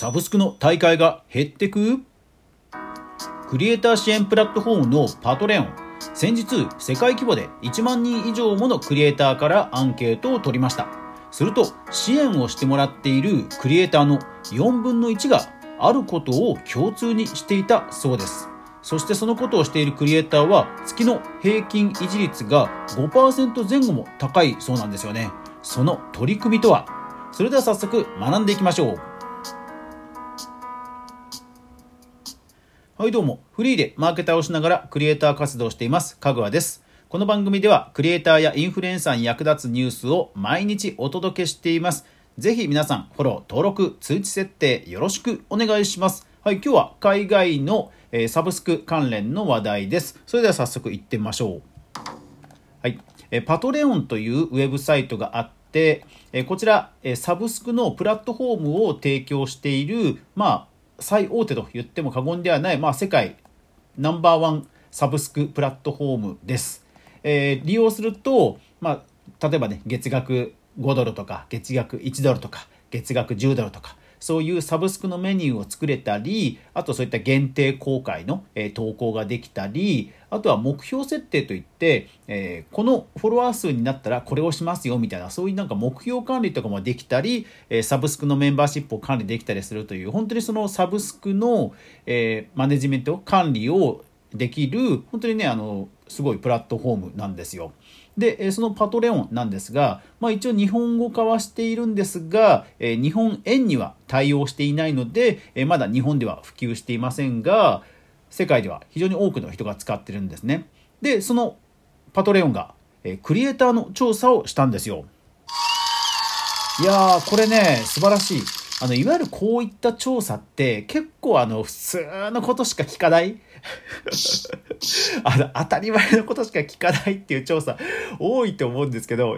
サブスクの大会が減ってく？クリエイター支援プラットフォームのパトレオン。先日世界規模で1万人以上ものクリエイターからアンケートを取りました。すると支援をしてもらっているクリエイターの4分の1があることを共通にしていたそうです。そしてそのことをしているクリエイターは月の平均維持率が5%前後も高いそうなんですよね。その取り組みとは？それでは早速学んでいきましょう。はいどうも。フリーでマーケターをしながらクリエイター活動をしています。かぐわです。この番組ではクリエイターやインフルエンサーに役立つニュースを毎日お届けしています。ぜひ皆さんフォロー登録通知設定よろしくお願いします。はい今日は海外の、えー、サブスク関連の話題です。それでは早速行ってみましょう。はい、えー、パトレオンというウェブサイトがあってえこちら、えサブスクのプラットフォームを提供している、まあ、最大手と言っても過言ではない、まあ、世界ナンバーワンサブスクプラットフォームです。えー、利用すると、まあ、例えばね、月額5ドルとか、月額1ドルとか、月額10ドルとか、そういうサブスクのメニューを作れたり、あとそういった限定公開の、えー、投稿ができたり、あとは目標設定といって、えー、このフォロワー数になったらこれをしますよみたいな、そういうなんか目標管理とかもできたり、えー、サブスクのメンバーシップを管理できたりするという、本当にそのサブスクの、えマネジメント、管理をできる、本当にね、あの、すごいプラットフォームなんですよ。で、そのパトレオンなんですが、まあ、一応日本語化はしているんですが、日本円には対応していないので、まだ日本では普及していませんが、世界では非常に多くの人が使ってるんですね。で、そのパトレオンが、クリエイターの調査をしたんですよ。いやー、これね、素晴らしい。あの、いわゆるこういった調査って結構あの、普通のことしか聞かない あの、当たり前のことしか聞かないっていう調査多いと思うんですけど、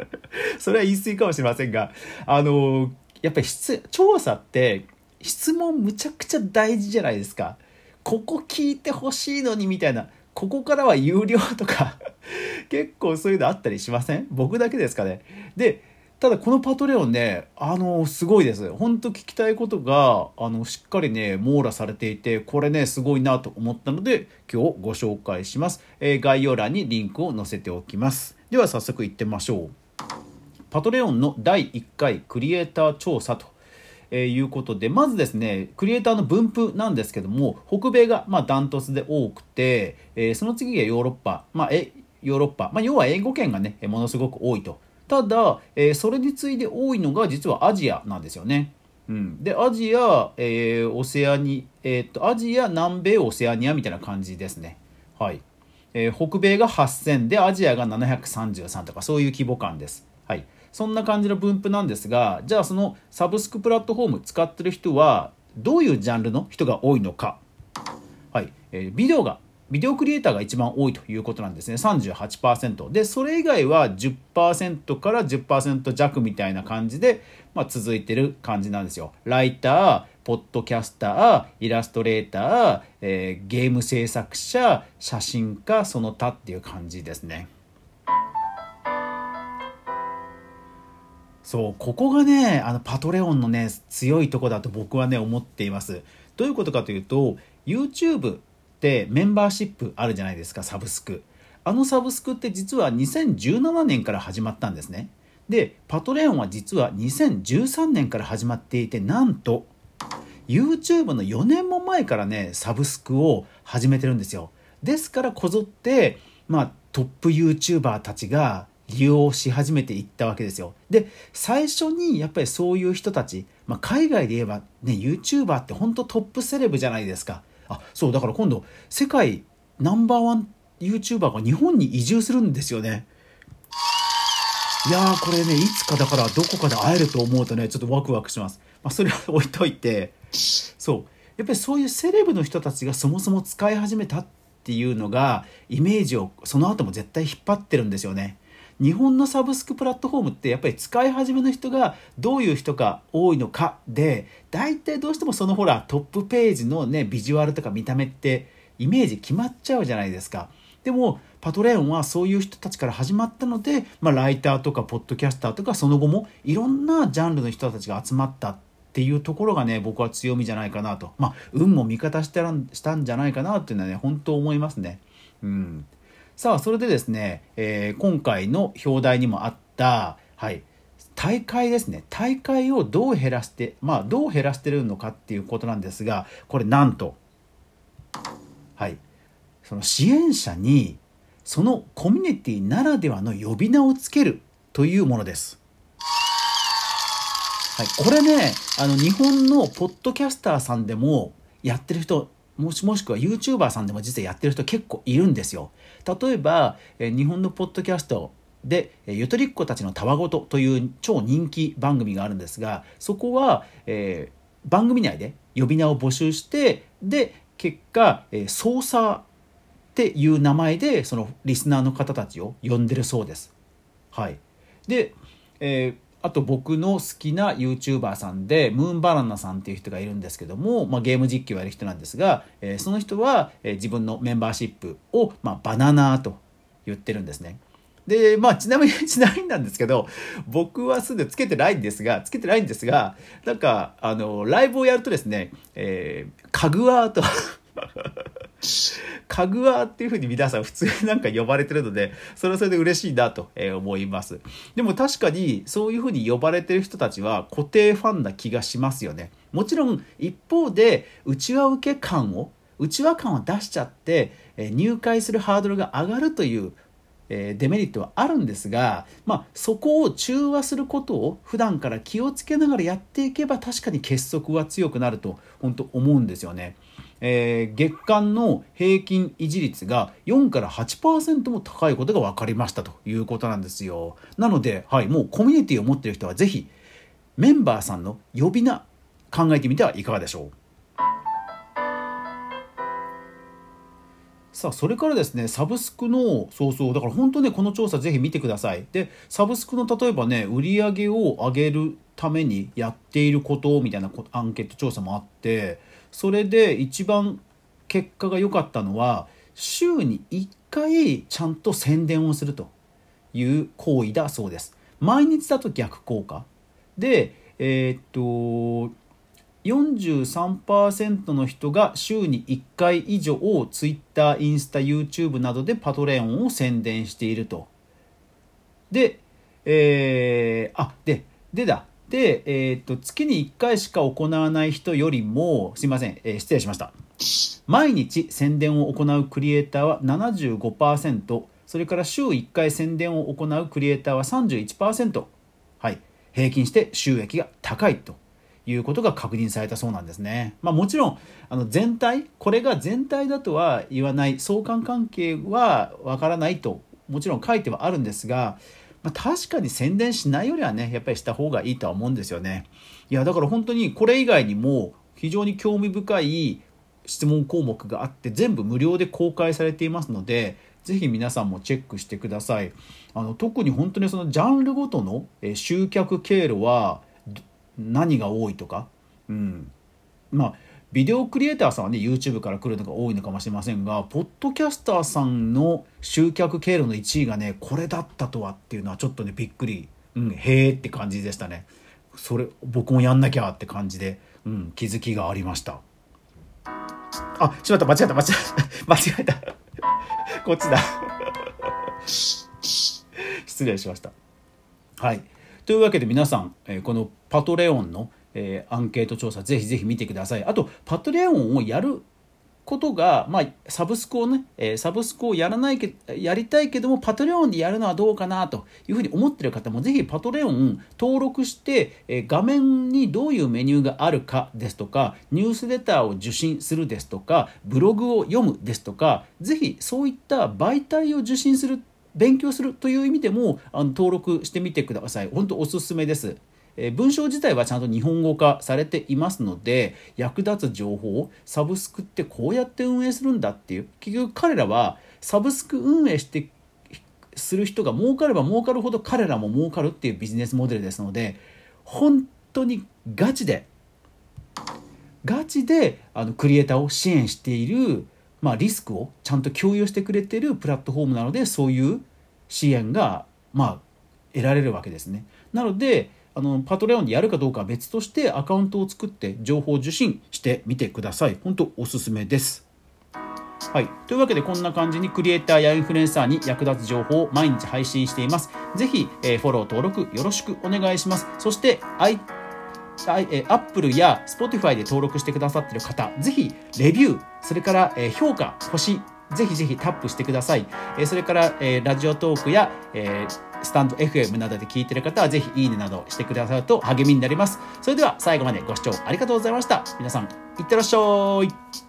それは言い過ぎかもしれませんが、あの、やっぱり、調査って質問むちゃくちゃ大事じゃないですか。ここ聞いてほしいのにみたいな、ここからは有料とか 結構そういうのあったりしません？僕だけですかね。で、ただこのパトレオンね、あの、すごいです。本当聞きたいことが、あの、しっかりね、網羅されていて、これね、すごいなと思ったので、今日ご紹介します。えー、概要欄にリンクを載せておきます。では早速いってみましょう。パトレオンの第1回クリエイター調査とえー、いうことで、まずですね、クリエイターの分布なんですけども、北米がまあダントツで多くて、えー、その次がヨーロッパ、まあ、えヨーロッパ、まあ、要は英語圏がね、ものすごく多いとただ、えー、それに次いで多いのが実はアジアなんですよね。うん、でアジア、えー、オセアニ、えー、っとアジア南米オセアニアみたいな感じですね。はい、えー、北米が8000でアジアが733とかそういう規模感です。はい、そんな感じの分布なんですがじゃあそのサブスクプラットフォーム使ってる人はどういうジャンルの人が多いのか。はいえー、ビデオがビデオクリエイターが一番多いということなんですね。38%。で、それ以外は10%から10%弱みたいな感じで、まあ、続いてる感じなんですよ。ライター、ポッドキャスター、イラストレーター、えー、ゲーム制作者、写真家、その他っていう感じですね。そう、ここがね、あの、パトレオンのね、強いとこだと僕はね、思っています。どういうことかというと、YouTube ってメンバーシップあるじゃないですかサブスクあのサブスクって実は2017年から始まったんですねでパトレオンは実は2013年から始まっていてなんと YouTube の4年も前からねサブスクを始めてるんですよですからこぞってまあトップ YouTuber たちが利用し始めていったわけですよ。で、最初にやっぱりそういう人たち、まあ、海外で言えばね、YouTuber って本当トップセレブじゃないですか。あそうだから今度世界ナンバーワン YouTuber が日本に移住するんですよね。いやーこれねいつかだからどこかで会えると思うとねちょっとワクワクします、まあ、それは置いといてそう。やっぱりそういうセレブの人たちがそもそも使い始めたっていうのがイメージをその後も絶対引っ張ってるんですよね。日本のサブスクプラットフォームってやっぱり使い始めの人がどういう人が多いのかで大体どうしてもそのほらトップページのねビジュアルとか見た目ってイメージ決まっちゃうじゃないですか。でもパトレオンはそういう人たちから始まったので、まあ、ライターとかポッドキャスターとかその後もいろんなジャンルの人たちが集まったっていうところがね僕は強みじゃないかなとまあ運も味方したしたんじゃないかなっていうのはね本当思いますね。うん、さあそれでですね、えー、今回の表題にもあった、はい、大会ですね大会をどう減らしてまあどう減らしてるのかっていうことなんですがこれなんとはいその支援者にそのコミュニティならではの呼び名をつけるというものです。はい、これねあの日本のポッドキャスターさんでもやってる人もしもしくは YouTuber さんでも実はやってる人結構いるんですよ。例えば、え日本のポッドキャストで「ゆとりっ子たちのたわごと」という超人気番組があるんですがそこは、えー、番組内で呼び名を募集してで結果、えー、操作っていう名前でそのリスナーの方たちを呼んでるそうです。はい、で、えーあと僕の好きな YouTuber さんでムーンバナナさんっていう人がいるんですけども、まあ、ゲーム実況をやる人なんですが、えー、その人は、えー、自分のメンバーシップを、まあ、バナナーと言ってるんですね。で、まあ、ちなみに、ちなみになんですけど、僕はすでにつけてないんですが、つけてないんですが、なんか、あの、ライブをやるとですね、えー、かぐわとかぐわっていうふうに皆さん普通になんか呼ばれてるので、それはそれで嬉しいなと思います。でも確かにそういうふうに呼ばれてる人たちは固定ファンな気がしますよね。もちろん一方で内輪受け感を、内輪感を出しちゃって入会するハードルが上がるというデメリットはあるんですが、まあ、そこを中和することを普段から気をつけながらやっていけば確かに結束は強くなると本当思うんですよね。えー、月間の平均維持率が4から8%も高いことが分かりましたということなんですよ。なので、はい、もうコミュニティを持っている人はぜひメンバーさんの呼び名考えてみてはいかがでしょうさあそれからですねサブスクのそうそうだから本当ねこの調査ぜひ見てくださいでサブスクの例えばね売り上げを上げるためにやっていることみたいなアンケート調査もあってそれで一番結果が良かったのは週に1回ちゃんと宣伝をするという行為だそうです。毎日だと逆効果。でえー、っと43%の人が週に1回以上を Twitter、インスタ、YouTube などでパトレオンを宣伝していると。で、えー、あ、で、でだ、で、えー、と月に1回しか行わない人よりもすいません、えー、失礼しました。毎日宣伝を行うクリエイターは75%それから週1回宣伝を行うクリエイターは31%、はい、平均して収益が高いと。いうことが確認されたそうなんですね。まあ、もちろんあの全体これが全体だとは言わない。相関関係はわからないともちろん書いてはあるんですがまあ、確かに宣伝しないよりはねやっぱりした方がいいとは思うんですよね。いやだから本当にこれ以外にも非常に興味深い質問項目があって全部無料で公開されていますのでぜひ皆さんもチェックしてください。あの特に本当にそのジャンルごとの集客経路は何が多いとか、うん、まあビデオクリエイターさんはね YouTube から来るのが多いのかもしれませんがポッドキャスターさんの集客経路の1位がねこれだったとはっていうのはちょっとねびっくり、うん、へえって感じでしたね。それ僕もやんなきゃって感じで、うん、気づきがありました。あしまった。間違えた。間違えた。間違えた。こっちだ。失礼しました。はい。というわけで皆さん、えこのパトレオンのえー、アンケート調査ぜひぜひ見てくださいあとパトレオンをやることが、まあ、サブスクをね、えー、サブスクをやらないけやりたいけどもパトレオンでやるのはどうかなというふうに思ってる方もぜひパトレオン登録して、えー、画面にどういうメニューがあるかですとかニュースレターを受信するですとかブログを読むですとかぜひそういった媒体を受信する勉強するという意味でもあの登録してみてください本当おすすめです。え文章自体はちゃんと日本語化されていますので役立つ情報をサブスクってこうやって運営するんだっていう結局彼らはサブスク運営してする人が儲かれば儲かるほど彼らも儲かるっていうビジネスモデルですので本当にガチでガチであのクリエイターを支援している、まあ、リスクをちゃんと共有してくれてるプラットフォームなのでそういう支援がまあ得られるわけですね。なのであのパトレオンでやるかどうかは別としてアカウントを作って情報受信してみてください本当おすすめですはい。というわけで、こんな感じにクリエイターやインフルエンサーに役立つ情報を毎日配信しています。ぜひ、え、フォロー、登録よろしくお願いします。そして、I え Apple や Spotify で登録してくださっている方、ぜひレビュー、それから、評価、星、ぜひぜひタップしてください。それから、ラジオトークや、スタンド FM などで聞いてる方はぜひいいねなどしてくださると励みになります。それでは最後までご視聴ありがとうございました。皆さん、いってらっしゃい。